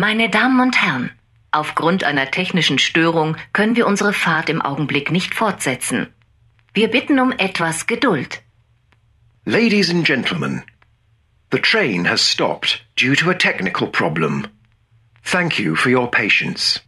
Meine Damen und Herren, aufgrund einer technischen Störung können wir unsere Fahrt im Augenblick nicht fortsetzen. Wir bitten um etwas Geduld. Ladies and gentlemen, the train has stopped due to a technical problem. Thank you for your patience.